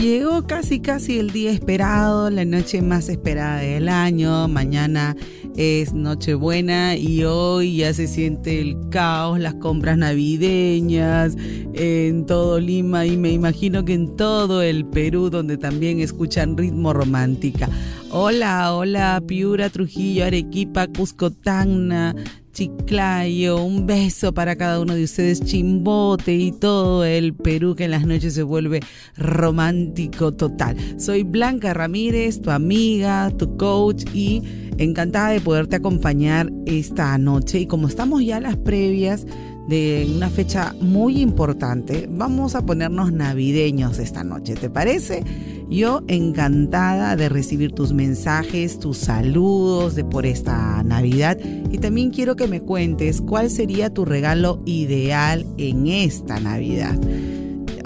Llegó casi casi el día esperado, la noche más esperada del año. Mañana es Nochebuena y hoy ya se siente el caos, las compras navideñas en todo Lima y me imagino que en todo el Perú donde también escuchan ritmo romántica. Hola, hola, Piura, Trujillo, Arequipa, Cusco, Tacna, Chiclayo, un beso para cada uno de ustedes, Chimbote y todo el Perú que en las noches se vuelve romántico total. Soy Blanca Ramírez, tu amiga, tu coach y encantada de poderte acompañar esta noche. Y como estamos ya las previas de una fecha muy importante, vamos a ponernos navideños esta noche, ¿te parece? Yo encantada de recibir tus mensajes, tus saludos de por esta Navidad y también quiero que me cuentes cuál sería tu regalo ideal en esta Navidad.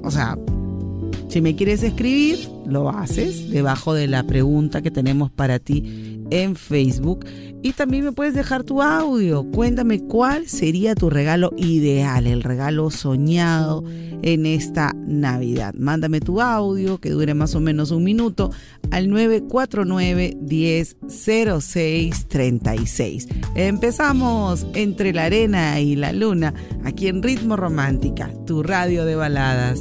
O sea, si me quieres escribir, lo haces debajo de la pregunta que tenemos para ti en Facebook. Y también me puedes dejar tu audio. Cuéntame cuál sería tu regalo ideal, el regalo soñado en esta Navidad. Mándame tu audio que dure más o menos un minuto al 949 1006 36. Empezamos entre la arena y la luna, aquí en Ritmo Romántica, tu radio de baladas.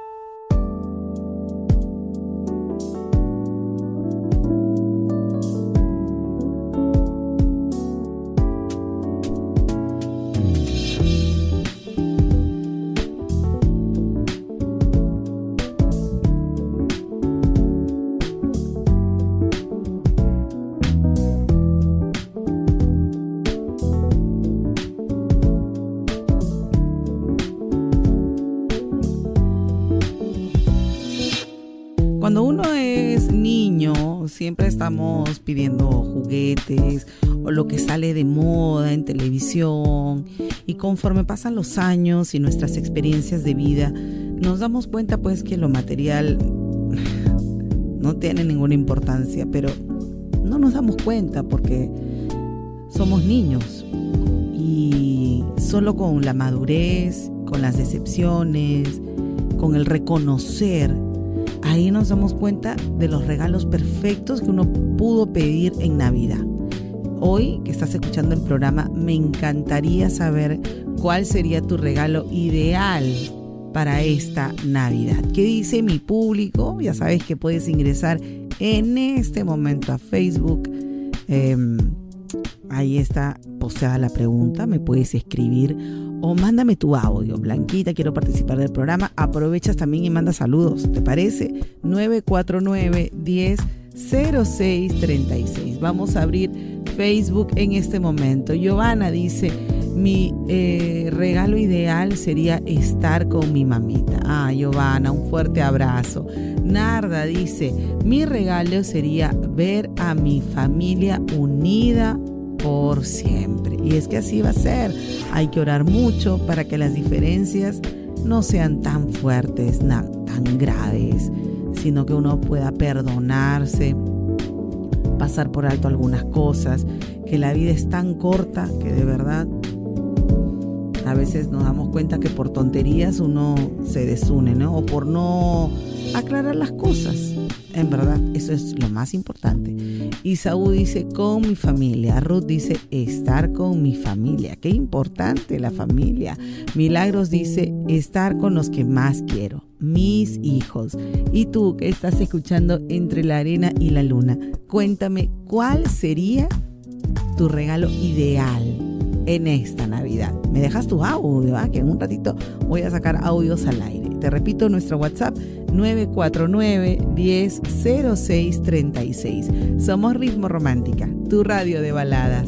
Cuando uno es niño, siempre estamos pidiendo juguetes o lo que sale de moda en televisión. Y conforme pasan los años y nuestras experiencias de vida, nos damos cuenta pues que lo material no tiene ninguna importancia, pero no nos damos cuenta porque somos niños. Y solo con la madurez, con las decepciones, con el reconocer ahí nos damos cuenta de los regalos perfectos que uno pudo pedir en Navidad. Hoy que estás escuchando el programa, me encantaría saber cuál sería tu regalo ideal para esta Navidad. ¿Qué dice mi público? Ya sabes que puedes ingresar en este momento a Facebook. Em, ahí está posteada la pregunta, me puedes escribir o mándame tu audio. Blanquita, quiero participar del programa. Aprovechas también y manda saludos, ¿te parece? 949 10 0636. Vamos a abrir Facebook en este momento. Giovanna dice, mi eh, regalo ideal sería estar con mi mamita. Ah, Giovanna, un fuerte abrazo. Narda dice, mi regalo sería ver a mi familia unida por siempre. Y es que así va a ser. Hay que orar mucho para que las diferencias no sean tan fuertes, tan graves, sino que uno pueda perdonarse, pasar por alto algunas cosas, que la vida es tan corta que de verdad a veces nos damos cuenta que por tonterías uno se desune, ¿no? O por no aclarar las cosas. En verdad, eso es lo más importante. Isaú dice con mi familia. Ruth dice estar con mi familia. Qué importante la familia. Milagros dice estar con los que más quiero, mis hijos. Y tú que estás escuchando entre la arena y la luna, cuéntame cuál sería tu regalo ideal en esta Navidad. Me dejas tu audio, que en un ratito voy a sacar audios al aire. Te repito, nuestro WhatsApp 949 100636 Somos Ritmo Romántica, tu radio de baladas.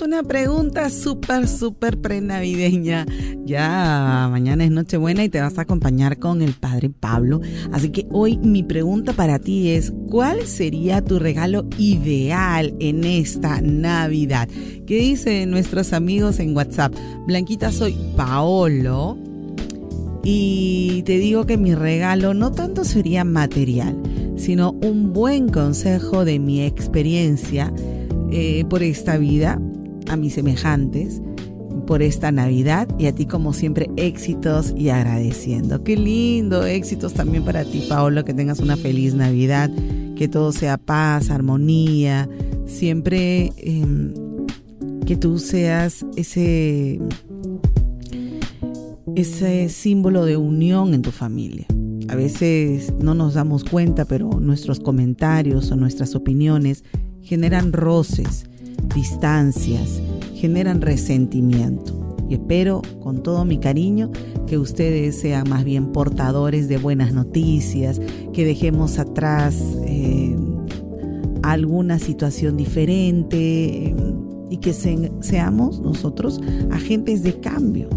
Una pregunta súper, súper prenavideña. Ya mañana es Nochebuena y te vas a acompañar con el Padre Pablo. Así que hoy mi pregunta para ti es, ¿cuál sería tu regalo ideal en esta Navidad? ¿Qué dicen nuestros amigos en WhatsApp? Blanquita, soy Paolo. Y te digo que mi regalo no tanto sería material, sino un buen consejo de mi experiencia eh, por esta vida a mis semejantes por esta Navidad y a ti como siempre éxitos y agradeciendo. Qué lindo, éxitos también para ti Paolo, que tengas una feliz Navidad, que todo sea paz, armonía, siempre em, que tú seas ese, ese símbolo de unión en tu familia. A veces no nos damos cuenta, pero nuestros comentarios o nuestras opiniones generan roces distancias, generan resentimiento. Y espero con todo mi cariño que ustedes sean más bien portadores de buenas noticias, que dejemos atrás eh, alguna situación diferente eh, y que seamos nosotros agentes de cambio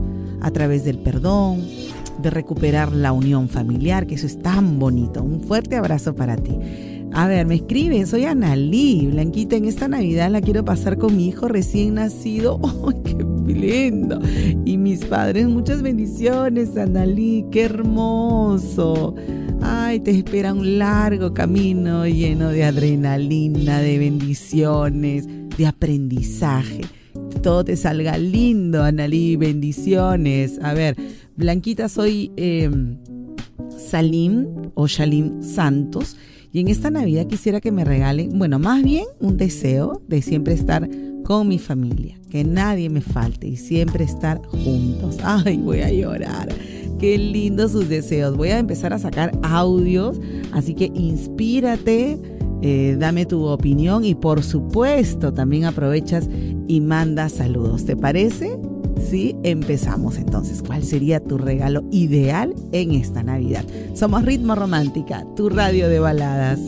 a través del perdón, de recuperar la unión familiar, que eso es tan bonito. Un fuerte abrazo para ti. A ver, me escribe, soy Analí, Blanquita, en esta Navidad la quiero pasar con mi hijo recién nacido. ¡Ay, qué lindo! Y mis padres, muchas bendiciones, Analí, qué hermoso. Ay, te espera un largo camino lleno de adrenalina, de bendiciones, de aprendizaje. Todo te salga lindo, Analí, bendiciones. A ver, Blanquita, soy eh, Salim o Shalim Santos y en esta Navidad quisiera que me regalen, bueno, más bien un deseo de siempre estar con mi familia, que nadie me falte y siempre estar juntos. Ay, voy a llorar. Qué lindos sus deseos. Voy a empezar a sacar audios, así que inspírate, eh, dame tu opinión y por supuesto también aprovechas y manda saludos. ¿Te parece? Sí, empezamos entonces. ¿Cuál sería tu regalo ideal en esta Navidad? Somos Ritmo Romántica, tu radio de baladas.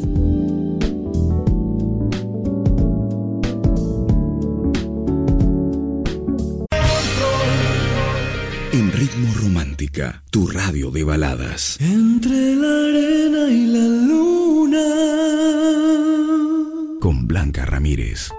En Ritmo Romántica, tu radio de baladas. Entre la arena y la luna. Con Blanca Ramírez.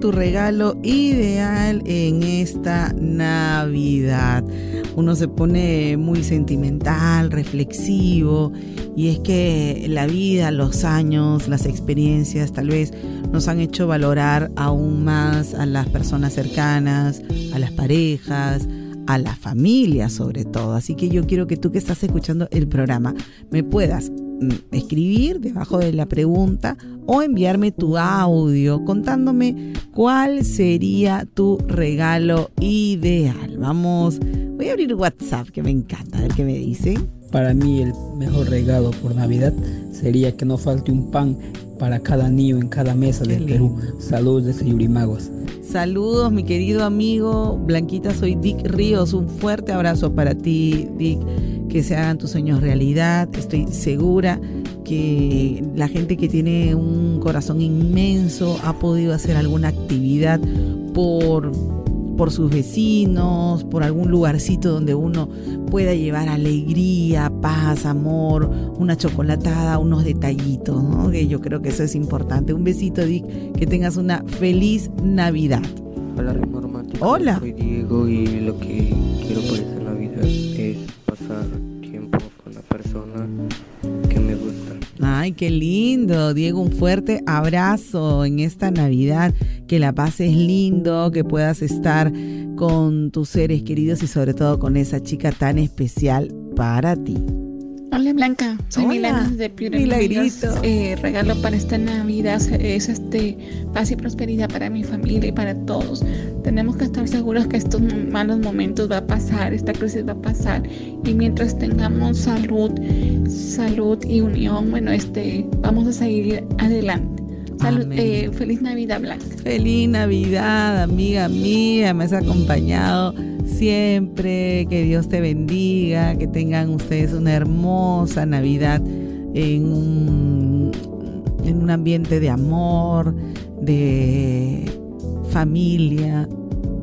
Tu regalo ideal en esta Navidad? uno se pone muy sentimental, reflexivo, y es que la vida, los años, las experiencias tal vez nos han hecho valorar aún más a las personas cercanas, a las parejas, a la familia sobre todo. Así que yo quiero que tú que estás escuchando el programa me puedas mm, escribir debajo de la pregunta o enviarme tu audio contándome cuál sería tu regalo ideal. Vamos, voy a abrir WhatsApp que me encanta, a ver qué me dice. Para mí el mejor regalo por Navidad sería que no falte un pan para cada niño en cada mesa del Perú. Saludos desde Yurimagos. Saludos, mi querido amigo Blanquita, soy Dick Ríos. Un fuerte abrazo para ti, Dick. Que se hagan tus sueños realidad. Estoy segura que la gente que tiene un corazón inmenso ha podido hacer alguna actividad por por sus vecinos, por algún lugarcito donde uno pueda llevar alegría, paz, amor, una chocolatada, unos detallitos, ¿no? Que yo creo que eso es importante. Un besito, Dick, que tengas una feliz Navidad. Hola, Romántico. Hola. Soy Diego y lo que quiero por esta Navidad es pasar tiempo con la persona. Ay, qué lindo, Diego, un fuerte abrazo en esta Navidad que la pases lindo, que puedas estar con tus seres queridos y sobre todo con esa chica tan especial para ti. Hola Blanca, soy Milagros de Milagrito. Eh, regalo para esta Navidad es este paz y prosperidad para mi familia y para todos. Tenemos que estar seguros que estos malos momentos va a pasar, esta crisis va a pasar y mientras tengamos salud, salud y unión, bueno, este, vamos a seguir adelante. Salud, eh, feliz Navidad, Blanca. Feliz Navidad, amiga mía, me has acompañado siempre. Que Dios te bendiga, que tengan ustedes una hermosa Navidad en un, en un ambiente de amor, de familia,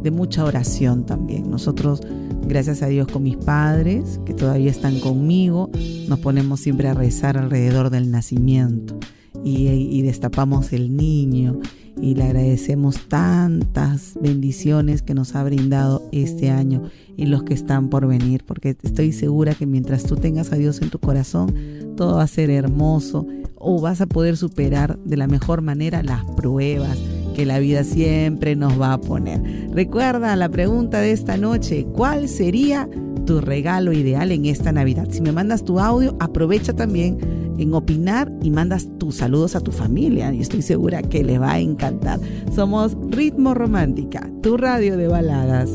de mucha oración también. Nosotros, gracias a Dios, con mis padres, que todavía están conmigo, nos ponemos siempre a rezar alrededor del nacimiento y, destapamos el niño y le agradecemos tantas bendiciones que nos ha brindado este año y los que están por venir, porque estoy segura que mientras tú tengas a Dios en tu corazón, todo va a ser hermoso o vas a poder superar de la mejor manera las pruebas que la vida siempre nos va a poner. Recuerda la pregunta de esta noche, ¿cuál sería tu regalo ideal en esta Navidad? Si me mandas tu audio, aprovecha también en opinar y mandas tus saludos a tu familia y estoy segura que le va a encantar. Somos Ritmo Romántica, tu radio de baladas.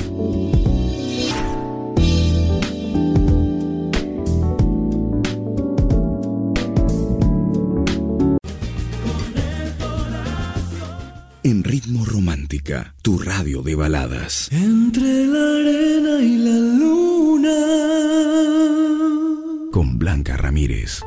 En Ritmo Romántica, tu radio de baladas. Entre la arena y la luna. Con Blanca Ramírez.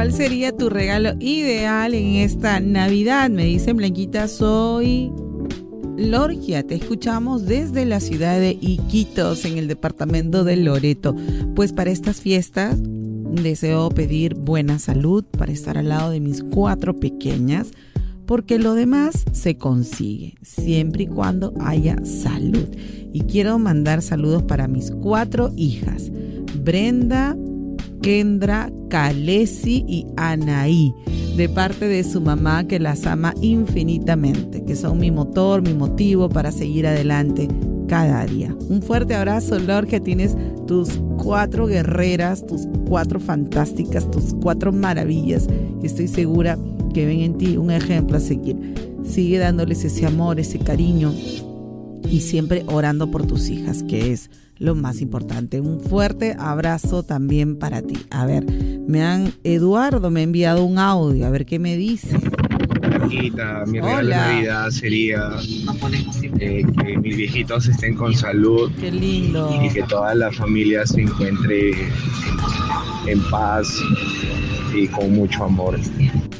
¿Cuál sería tu regalo ideal en esta Navidad? Me dice Blanquita, soy Lorgia. Te escuchamos desde la ciudad de Iquitos, en el departamento de Loreto. Pues para estas fiestas deseo pedir buena salud para estar al lado de mis cuatro pequeñas, porque lo demás se consigue, siempre y cuando haya salud. Y quiero mandar saludos para mis cuatro hijas, Brenda, Kendra, Kalesi y Anaí, de parte de su mamá que las ama infinitamente, que son mi motor, mi motivo para seguir adelante cada día. Un fuerte abrazo, Lorgia, tienes tus cuatro guerreras, tus cuatro fantásticas, tus cuatro maravillas. Estoy segura que ven en ti un ejemplo a seguir. Sigue dándoles ese amor, ese cariño y siempre orando por tus hijas, que es lo más importante. Un fuerte abrazo también para ti. A ver, me han, Eduardo me ha enviado un audio, a ver qué me dice. Hijita, mi regalo Hola. de Navidad sería eh, que mis viejitos estén con salud Qué lindo. y que toda la familia se encuentre en paz y con mucho amor.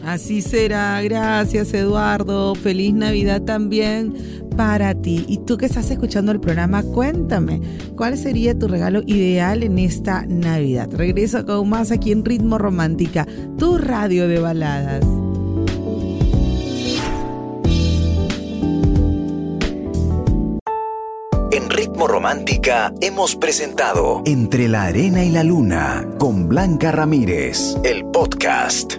Así será, gracias Eduardo. Feliz Navidad también para ti. Y tú que estás escuchando el programa, cuéntame, ¿cuál sería tu regalo ideal en esta Navidad? Regreso con más aquí en Ritmo Romántica, tu radio de baladas. En Ritmo Romántica hemos presentado Entre la Arena y la Luna con Blanca Ramírez, el podcast.